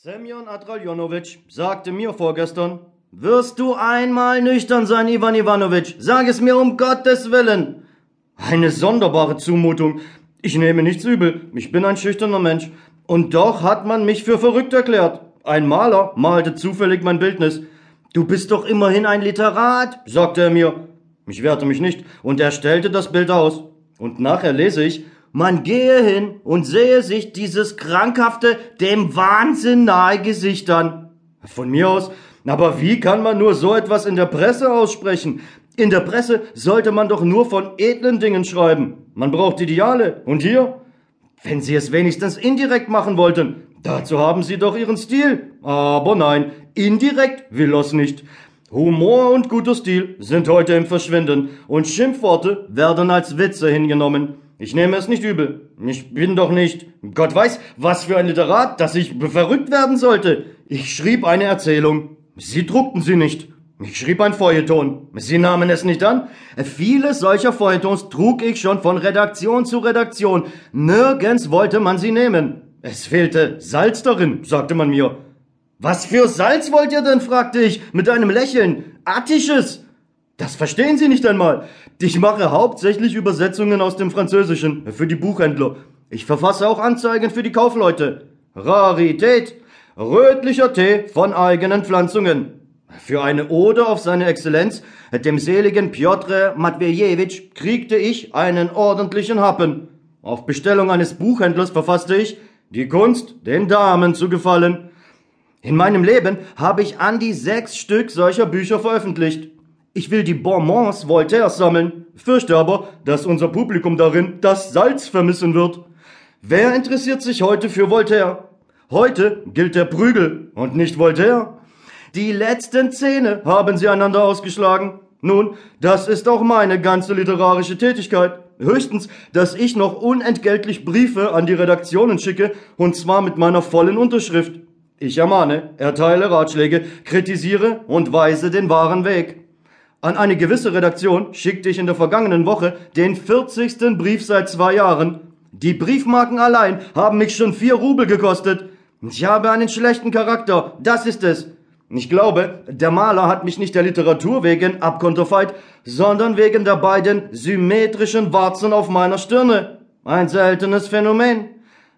Semyon Adraljonowitsch sagte mir vorgestern, wirst du einmal nüchtern sein, Ivan Ivanovitsch? Sag es mir um Gottes Willen. Eine sonderbare Zumutung. Ich nehme nichts übel. Ich bin ein schüchterner Mensch. Und doch hat man mich für verrückt erklärt. Ein Maler malte zufällig mein Bildnis. Du bist doch immerhin ein Literat, sagte er mir. Ich wehrte mich nicht, und er stellte das Bild aus. Und nachher lese ich, man gehe hin und sehe sich dieses krankhafte, dem Wahnsinn nahe Gesicht an. Von mir aus, aber wie kann man nur so etwas in der Presse aussprechen? In der Presse sollte man doch nur von edlen Dingen schreiben. Man braucht Ideale. Und hier? Wenn Sie es wenigstens indirekt machen wollten, dazu haben Sie doch Ihren Stil. Aber nein, indirekt will er's nicht. Humor und guter Stil sind heute im Verschwinden und Schimpfworte werden als Witze hingenommen. Ich nehme es nicht übel. Ich bin doch nicht, Gott weiß, was für ein Literat, dass ich verrückt werden sollte. Ich schrieb eine Erzählung. Sie druckten sie nicht. Ich schrieb ein Feuilleton. Sie nahmen es nicht an. Viele solcher Feuilletons trug ich schon von Redaktion zu Redaktion. Nirgends wollte man sie nehmen. Es fehlte Salz darin, sagte man mir. Was für Salz wollt ihr denn? fragte ich mit einem Lächeln. Attisches. Das verstehen Sie nicht einmal. Ich mache hauptsächlich Übersetzungen aus dem Französischen für die Buchhändler. Ich verfasse auch Anzeigen für die Kaufleute. Rarität. Rötlicher Tee von eigenen Pflanzungen. Für eine Ode auf seine Exzellenz, dem seligen Piotr Matwejewitsch, kriegte ich einen ordentlichen Happen. Auf Bestellung eines Buchhändlers verfasste ich die Kunst, den Damen zu gefallen. In meinem Leben habe ich an die sechs Stück solcher Bücher veröffentlicht. Ich will die Bonbons Voltaires sammeln, fürchte aber, dass unser Publikum darin das Salz vermissen wird. Wer interessiert sich heute für Voltaire? Heute gilt der Prügel und nicht Voltaire. Die letzten Zähne haben sie einander ausgeschlagen. Nun, das ist auch meine ganze literarische Tätigkeit. Höchstens, dass ich noch unentgeltlich Briefe an die Redaktionen schicke, und zwar mit meiner vollen Unterschrift. Ich ermahne, erteile Ratschläge, kritisiere und weise den wahren Weg. An eine gewisse Redaktion schickte ich in der vergangenen Woche den 40. Brief seit zwei Jahren. Die Briefmarken allein haben mich schon vier Rubel gekostet. Ich habe einen schlechten Charakter, das ist es. Ich glaube, der Maler hat mich nicht der Literatur wegen abkonterfeit, sondern wegen der beiden symmetrischen Warzen auf meiner Stirne. Ein seltenes Phänomen.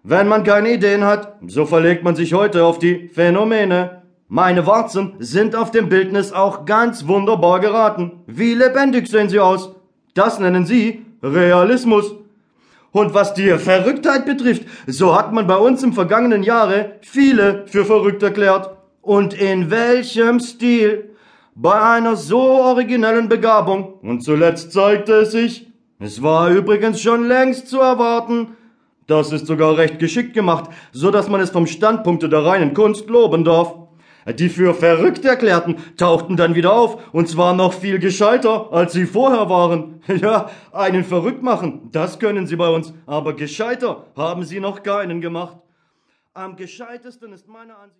Wenn man keine Ideen hat, so verlegt man sich heute auf die Phänomene. Meine Warzen sind auf dem Bildnis auch ganz wunderbar geraten. Wie lebendig sehen sie aus. Das nennen Sie Realismus. Und was die Verrücktheit betrifft, so hat man bei uns im vergangenen Jahre viele für verrückt erklärt. Und in welchem Stil? Bei einer so originellen Begabung. Und zuletzt zeigte es sich, es war übrigens schon längst zu erwarten, das ist sogar recht geschickt gemacht, so dass man es vom Standpunkte der reinen Kunst loben darf. Die für verrückt erklärten tauchten dann wieder auf, und zwar noch viel gescheiter, als sie vorher waren. Ja, einen verrückt machen, das können sie bei uns, aber gescheiter haben sie noch keinen gemacht. Am gescheitesten ist meiner Ansicht